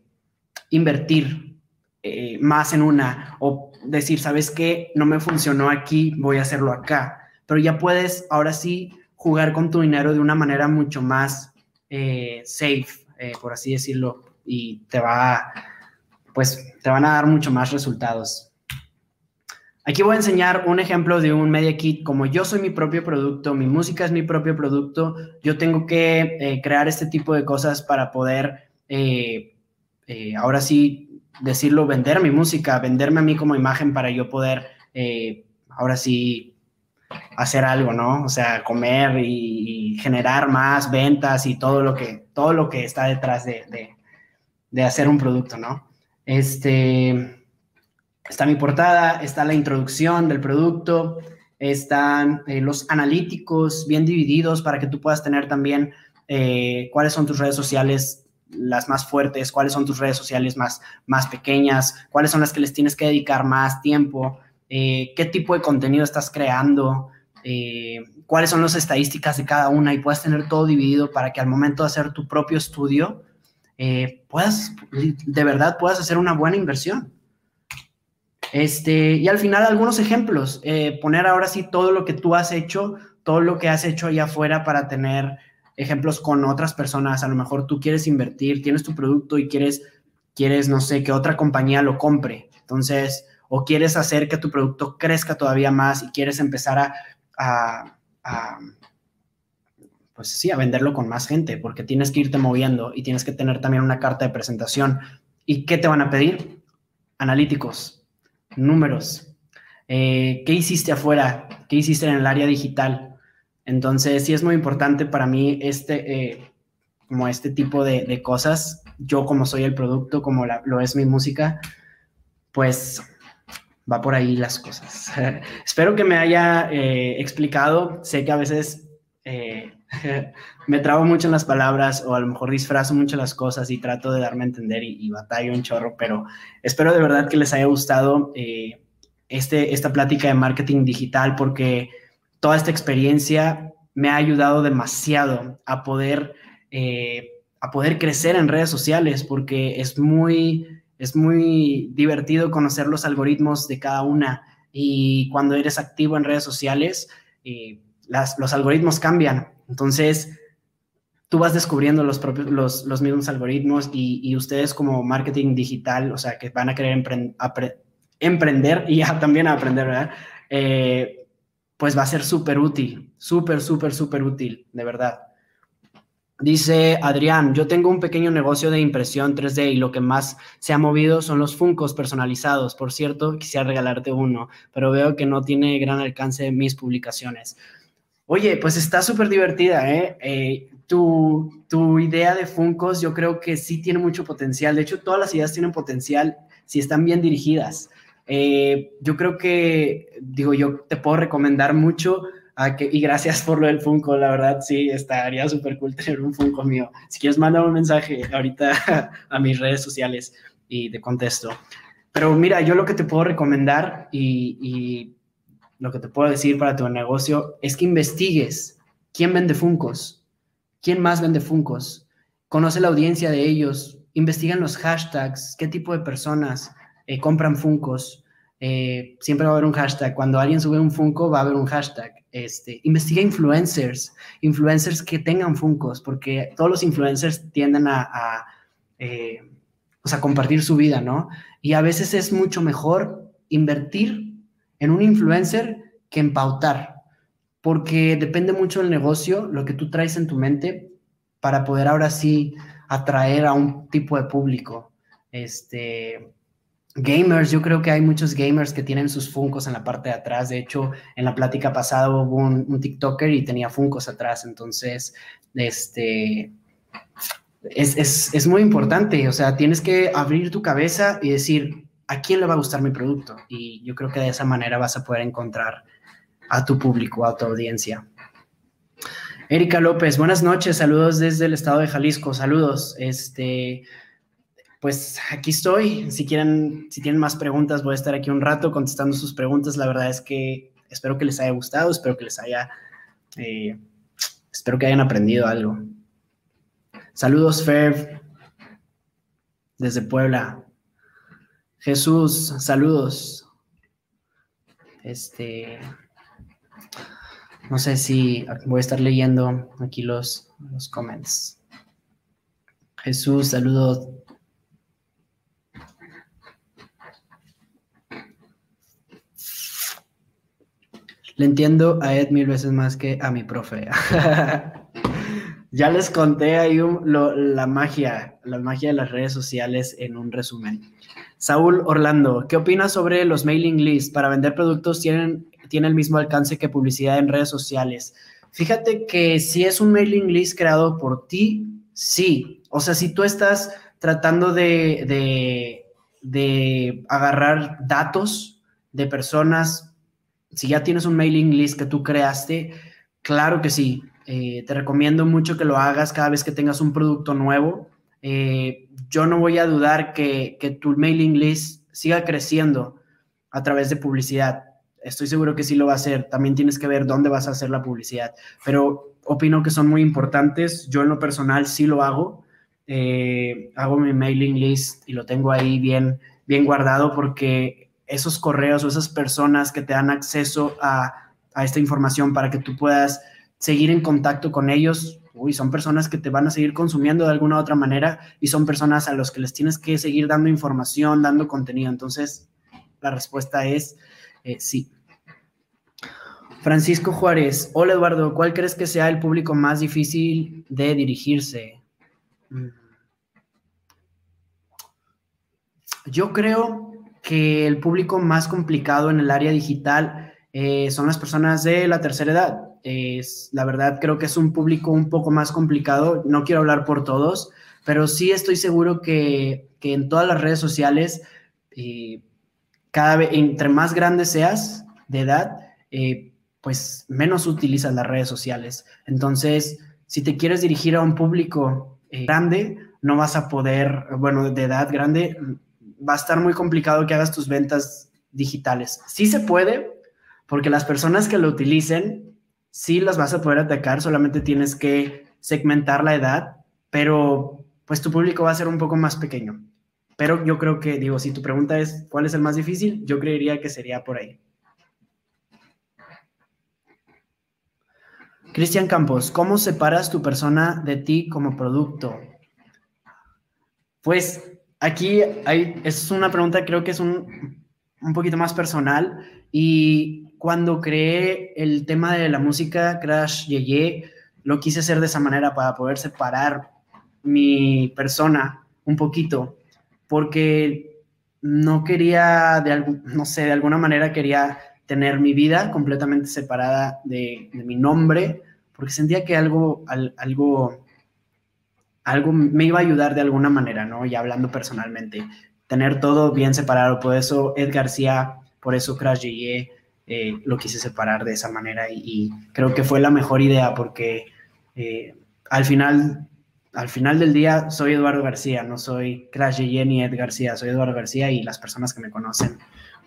invertir eh, más en una o decir, ¿sabes qué? No me funcionó aquí, voy a hacerlo acá. Pero ya puedes ahora sí jugar con tu dinero de una manera mucho más eh, safe, eh, por así decirlo, y te va, pues, te van a dar mucho más resultados. Aquí voy a enseñar un ejemplo de un media kit. Como yo soy mi propio producto, mi música es mi propio producto, yo tengo que eh, crear este tipo de cosas para poder, ahora sí, decirlo, vender mi música, venderme a mí como imagen para yo poder, eh, ahora sí, hacer algo, ¿no? O sea, comer y, generar más ventas y todo lo que, todo lo que está detrás de, de, hacer un producto, ¿no? Este, está mi portada, está la introducción del producto, están eh, los analíticos bien divididos para que tú puedas tener también eh, cuáles son tus redes sociales las más fuertes, cuáles son tus redes sociales más, más pequeñas, cuáles son las que les tienes que dedicar más tiempo, eh, qué tipo de contenido estás creando, eh, cuáles son las estadísticas de cada una y puedas tener todo dividido para que al momento de hacer tu propio estudio eh, puedas, de verdad, puedas hacer una buena inversión. Este, y al final algunos ejemplos, poner ahora sí todo lo que tú has hecho, todo lo que has hecho allá afuera para tener ejemplos con otras personas. A lo mejor tú quieres invertir, tienes tu producto y quieres, quieres, no sé, que otra compañía lo compre. Entonces, o quieres hacer que tu producto crezca todavía más y quieres empezar a, pues sí, a venderlo con más gente, porque tienes que irte moviendo y tienes que tener también una carta de presentación. ¿Y qué te van a pedir? Analíticos, números. Eh, ¿Qué hiciste afuera? ¿Qué hiciste en el área digital? Entonces, sí es muy importante para mí este, eh, como este tipo de, cosas. Yo como soy el producto, como lo es mi música, pues va por ahí las cosas. Espero que me haya eh, explicado. Sé que a veces eh, me trabo mucho en las palabras o a lo mejor disfrazo mucho las cosas y trato de darme a entender y, batallo un chorro, pero espero de verdad que les haya gustado este, esta plática de marketing digital porque toda esta experiencia me ha ayudado demasiado a poder, a poder crecer en redes sociales porque es muy es muy divertido conocer los algoritmos de cada una y cuando eres activo en redes sociales, eh, los algoritmos cambian. Entonces, tú vas descubriendo los, propios, los, mismos algoritmos y, ustedes como marketing digital, o sea, que van a querer emprender y también a aprender, ¿verdad? Eh, pues va a ser súper útil, súper, súper, súper útil, de verdad. Dice Adrián, yo tengo un pequeño negocio de impresión 3D y lo que más se ha movido son los Funcos personalizados. Por cierto, quisiera regalarte uno, pero veo que no tiene gran alcance mis publicaciones. Oye, pues está súper divertida, ¿eh? eh tu, tu, idea de Funcos yo creo que sí tiene mucho potencial. De hecho, todas las ideas tienen potencial si están bien dirigidas. Eh, yo creo que, digo, yo te puedo recomendar mucho Ah, y gracias por lo del Funko, la verdad, sí, estaría súper cool tener un Funko mío. Si quieres, manda un mensaje ahorita a mis redes sociales y te contesto. Pero mira, yo lo que te puedo recomendar y, y lo que te puedo decir para tu negocio es que investigues quién vende Funcos, quién más vende Funcos, conoce la audiencia de ellos, investigan los hashtags, qué tipo de personas eh, compran Funcos. Eh, siempre va a haber un hashtag. Cuando alguien sube un Funko, va a haber un hashtag. Este, investiga influencers, influencers que tengan Funcos, porque todos los influencers tienden a, eh, compartir su vida, ¿no? Y a veces es mucho mejor invertir en un influencer que en pautar, porque depende mucho del negocio, lo que tú traes en tu mente, para poder ahora sí atraer a un tipo de público. Este, Gamers, yo creo que hay muchos gamers que tienen sus Funcos en la parte de atrás. De hecho, en la plática pasada hubo un, TikToker y tenía Funcos atrás. Entonces, este, es, muy importante. O sea, tienes que abrir tu cabeza y decir, ¿a quién le va a gustar mi producto? Y yo creo que de esa manera vas a poder encontrar a tu público, a tu audiencia. Erika López, buenas noches, saludos desde el estado de Jalisco, saludos. Este, pues aquí estoy. Si quieren, si tienen más preguntas, voy a estar aquí un rato contestando sus preguntas. La verdad es que espero que les haya gustado, espero que les haya, eh, espero que hayan aprendido algo. Saludos, Ferb, desde Puebla. Jesús, saludos. Este, no sé si voy a estar leyendo aquí los, los comments. Jesús, saludos Le entiendo a Ed mil veces más que a mi profe. ya les conté ahí la magia, la magia de las redes sociales en un resumen. Saúl Orlando, ¿qué opinas sobre los mailing lists para vender productos? ¿Tienen, ¿Tiene el mismo alcance que publicidad en redes sociales? Fíjate que si es un mailing list creado por ti, sí. O sea, si tú estás tratando de, de, de agarrar datos de personas si ya tienes un mailing list que tú creaste, claro que sí. Eh, te recomiendo mucho que lo hagas cada vez que tengas un producto nuevo. eh, yo no voy a dudar que, que tu mailing list siga creciendo a través de publicidad. Estoy seguro que sí lo va a hacer. También tienes que ver dónde vas a hacer la publicidad. Pero opino que son muy importantes. Yo en lo personal sí lo hago. Eh, hago mi mailing list y lo tengo ahí bien, bien guardado porque esos correos o esas personas que te dan acceso a, esta información para que tú puedas seguir en contacto con ellos, uy, son personas que te van a seguir consumiendo de alguna u otra manera y son personas a los que les tienes que seguir dando información, dando contenido. Entonces, la respuesta es eh, sí. Francisco Juárez, hola Eduardo, ¿cuál crees que sea el público más difícil de dirigirse? Mm. Yo creo que el público más complicado en el área digital eh, son las personas de la tercera edad. Es, la verdad, creo que es un público un poco más complicado. No quiero hablar por todos, pero sí estoy seguro que, en todas las redes sociales, eh, cada vez, entre más grande seas de edad, eh, pues menos utilizas las redes sociales. Entonces, si te quieres dirigir a un público grande, no vas a poder, bueno, de edad grande, va a estar muy complicado que hagas tus ventas digitales. Sí se puede, porque las personas que lo utilicen, sí las vas a poder atacar, solamente tienes que segmentar la edad, pero pues tu público va a ser un poco más pequeño. Pero yo creo que, digo, si tu pregunta es cuál es el más difícil, yo creería que sería por ahí. Cristian Campos, ¿cómo separas tu persona de ti como producto? Pues aquí hay, es una pregunta, creo que es un, un poquito más personal. Y cuando creé el tema de la música, Crash Yeye, lo quise hacer de esa manera para poder separar mi persona un poquito, porque no quería, de no sé, de alguna manera quería tener mi vida completamente separada de, de mi nombre, porque sentía que algo, algo algo me iba a ayudar de alguna manera, ¿no? Y hablando personalmente, tener todo bien separado. Por eso Ed García, por eso Crash Yeye, eh, lo quise separar de esa manera y, creo que fue la mejor idea porque eh, al final al final del día soy Eduardo García, no soy Crash Yeye ni Ed García, soy Eduardo García y las personas que me conocen,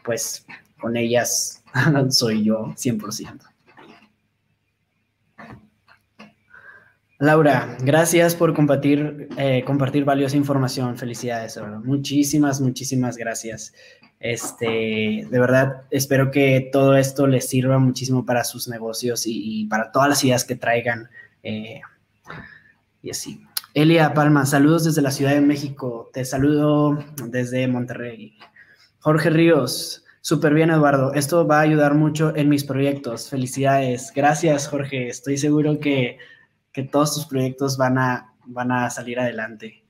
pues con ellas soy yo 100%. Laura, gracias por compartir, eh, compartir valiosa información. Felicidades, Muchísimas, muchísimas gracias. Este, de verdad, espero que todo esto les sirva muchísimo para sus negocios y, para todas las ideas que traigan. Eh, y así. Elia Palma, saludos desde la Ciudad de México. Te saludo desde Monterrey. Jorge Ríos, súper bien, Eduardo. Esto va a ayudar mucho en mis proyectos. Felicidades. Gracias, Jorge. Estoy seguro que que todos tus proyectos van a, van a salir adelante.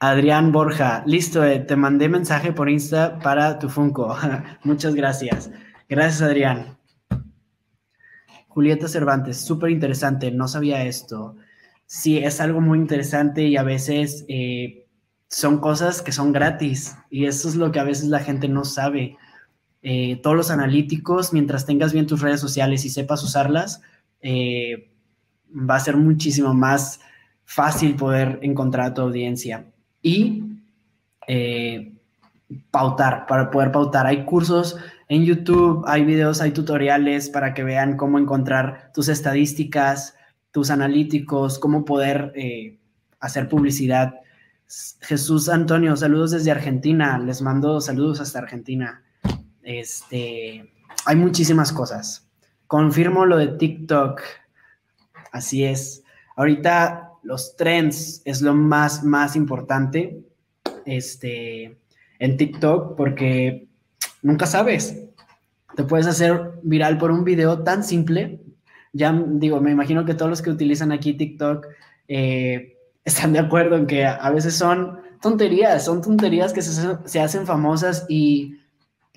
Adrián Borja, listo, eh, te mandé mensaje por Insta para tu Funko. Muchas gracias. Gracias, Adrián. Julieta Cervantes, súper interesante, no sabía esto. Sí, es algo muy interesante y a veces eh, son cosas que son gratis y eso es lo que a veces la gente no sabe. Eh, todos los analíticos, mientras tengas bien tus redes sociales y sepas usarlas, eh, va a ser muchísimo más fácil poder encontrar a tu audiencia y eh, pautar, para poder pautar. Hay cursos en YouTube, hay videos, hay tutoriales para que vean cómo encontrar tus estadísticas, tus analíticos, cómo poder eh, hacer publicidad. Jesús Antonio, saludos desde Argentina. Les mando saludos hasta Argentina. Este, hay muchísimas cosas. Confirmo lo de TikTok. Así es. Ahorita los trends es lo más, más importante este, en TikTok porque nunca sabes. Te puedes hacer viral por un video tan simple. Ya digo, me imagino que todos los que utilizan aquí TikTok eh, están de acuerdo en que a veces son tonterías, son tonterías que se, se hacen famosas y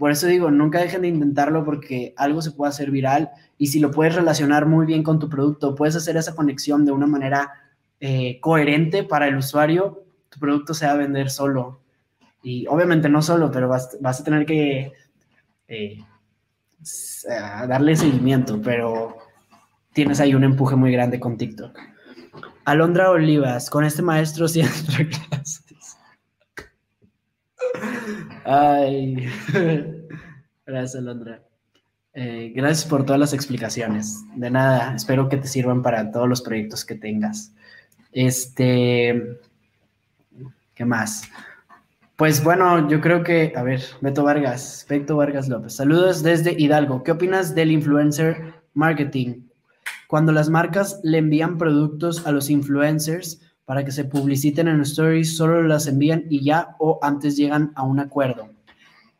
por eso digo, nunca dejen de intentarlo porque algo se puede hacer viral y si lo puedes relacionar muy bien con tu producto, puedes hacer esa conexión de una manera eh, coherente para el usuario, tu producto se va a vender solo. Y obviamente no solo, pero vas, a tener que eh, darle seguimiento, pero tienes ahí un empuje muy grande con TikTok. Alondra Olivas, con este maestro siempre clases. Ay, gracias Alondra. Eh, gracias por todas las explicaciones. De nada, espero que te sirvan para todos los proyectos que tengas. Este, ¿qué más? Pues bueno, yo creo que, a ver, Beto Vargas, Beto Vargas López. Saludos desde Hidalgo. ¿Qué opinas del influencer marketing? Cuando las marcas le envían productos a los influencers para que se publiciten en stories, solo las envían y ya o antes llegan a un acuerdo.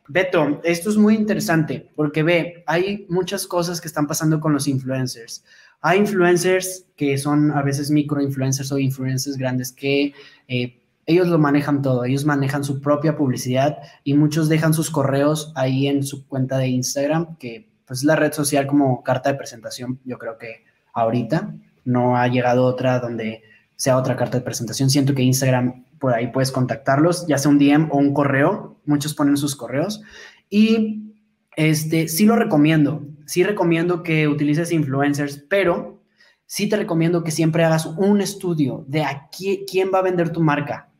Beto, esto es muy interesante porque ve, hay muchas cosas que están pasando con los influencers. Hay influencers que son a veces microinfluencers o influencers grandes que eh, ellos lo manejan todo, ellos manejan su propia publicidad y muchos dejan sus correos ahí en su cuenta de Instagram, que pues es la red social como carta de presentación, yo creo que ahorita no ha llegado otra donde sea otra carta de presentación. Siento que Instagram por ahí puedes contactarlos, ya sea un DM o un correo, muchos ponen sus correos y este sí lo recomiendo. Sí recomiendo que utilices influencers, pero sí te recomiendo que siempre hagas un estudio de a quién va a vender tu marca.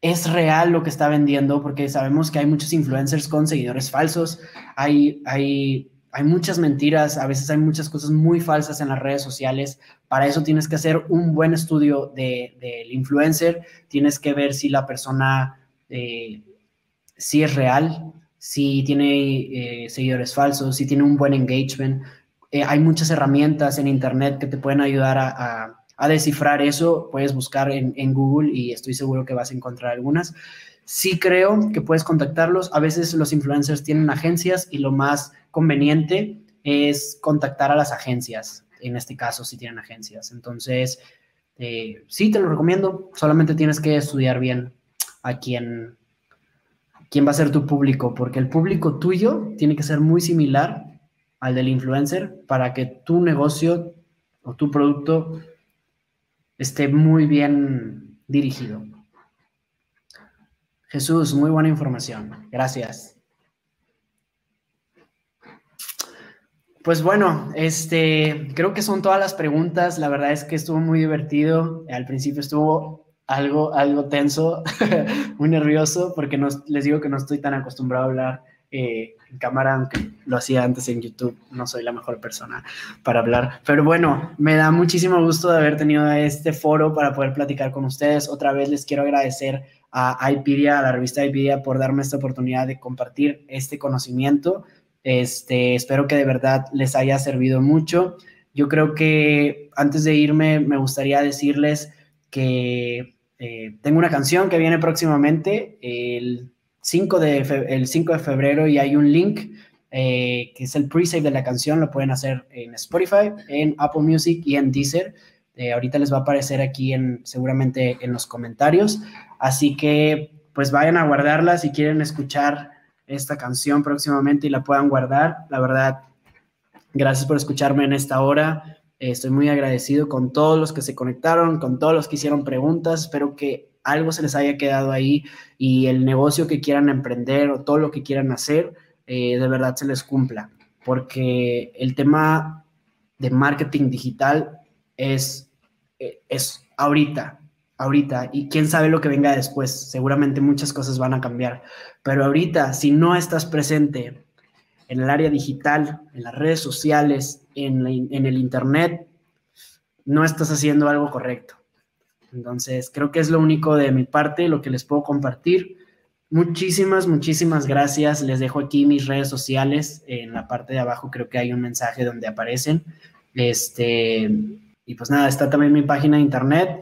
Es real lo que está vendiendo porque sabemos que hay muchos influencers con seguidores falsos, hay, hay hay muchas mentiras, a veces hay muchas cosas muy falsas en las redes sociales. Para eso tienes que hacer un buen estudio del influencer, tienes que ver si la persona eh, si es real, si tiene eh, seguidores falsos, si tiene un buen engagement. Eh, hay muchas herramientas en Internet que te pueden ayudar a, descifrar eso. Puedes buscar en, en Google y estoy seguro que vas a encontrar algunas. Sí creo que puedes contactarlos. A veces los influencers tienen agencias y lo más conveniente es contactar a las agencias, en este caso si tienen agencias. Entonces, eh, sí, te lo recomiendo. Solamente tienes que estudiar bien a quién, quién va a ser tu público, porque el público tuyo tiene que ser muy similar al del influencer para que tu negocio o tu producto esté muy bien dirigido. Jesús, muy buena información. Gracias. Pues bueno, este, creo que son todas las preguntas. La verdad es que estuvo muy divertido. Al principio estuvo algo, algo tenso, muy nervioso, porque no, les digo que no estoy tan acostumbrado a hablar eh, en cámara, aunque lo hacía antes en YouTube. No soy la mejor persona para hablar. Pero bueno, me da muchísimo gusto de haber tenido este foro para poder platicar con ustedes. Otra vez les quiero agradecer a IPedia, a la revista IPedia, por darme esta oportunidad de compartir este conocimiento. Este, espero que de verdad les haya servido mucho. Yo creo que antes de irme me gustaría decirles que eh, tengo una canción que viene próximamente el 5 de, el 5 de febrero y hay un link eh, que es el pre-save de la canción. Lo pueden hacer en Spotify, en Apple Music y en Deezer. Eh, ahorita les va a aparecer aquí en, seguramente en los comentarios. Así que pues vayan a guardarla si quieren escuchar esta canción próximamente y la puedan guardar. La verdad, gracias por escucharme en esta hora. Eh, estoy muy agradecido con todos los que se conectaron, con todos los que hicieron preguntas. Espero que algo se les haya quedado ahí y el negocio que quieran emprender o todo lo que quieran hacer, eh, de verdad se les cumpla. Porque el tema de marketing digital es es ahorita, ahorita, y quién sabe lo que venga después, seguramente muchas cosas van a cambiar, pero ahorita, si no estás presente en el área digital, en las redes sociales, en, en el Internet, no estás haciendo algo correcto. Entonces, creo que es lo único de mi parte, lo que les puedo compartir. Muchísimas, muchísimas gracias. Les dejo aquí mis redes sociales. En la parte de abajo creo que hay un mensaje donde aparecen. Este, y pues nada, está también mi página de internet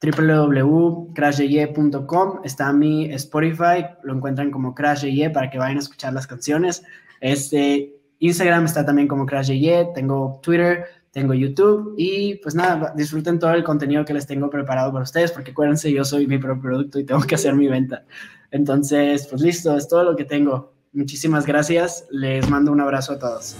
www.crashye.com, está mi Spotify, lo encuentran como Crashye para que vayan a escuchar las canciones. Este Instagram está también como Crashye, tengo Twitter, tengo YouTube y pues nada, disfruten todo el contenido que les tengo preparado para ustedes porque acuérdense, yo soy mi propio producto y tengo que hacer mi venta. Entonces, pues listo, es todo lo que tengo. Muchísimas gracias, les mando un abrazo a todos.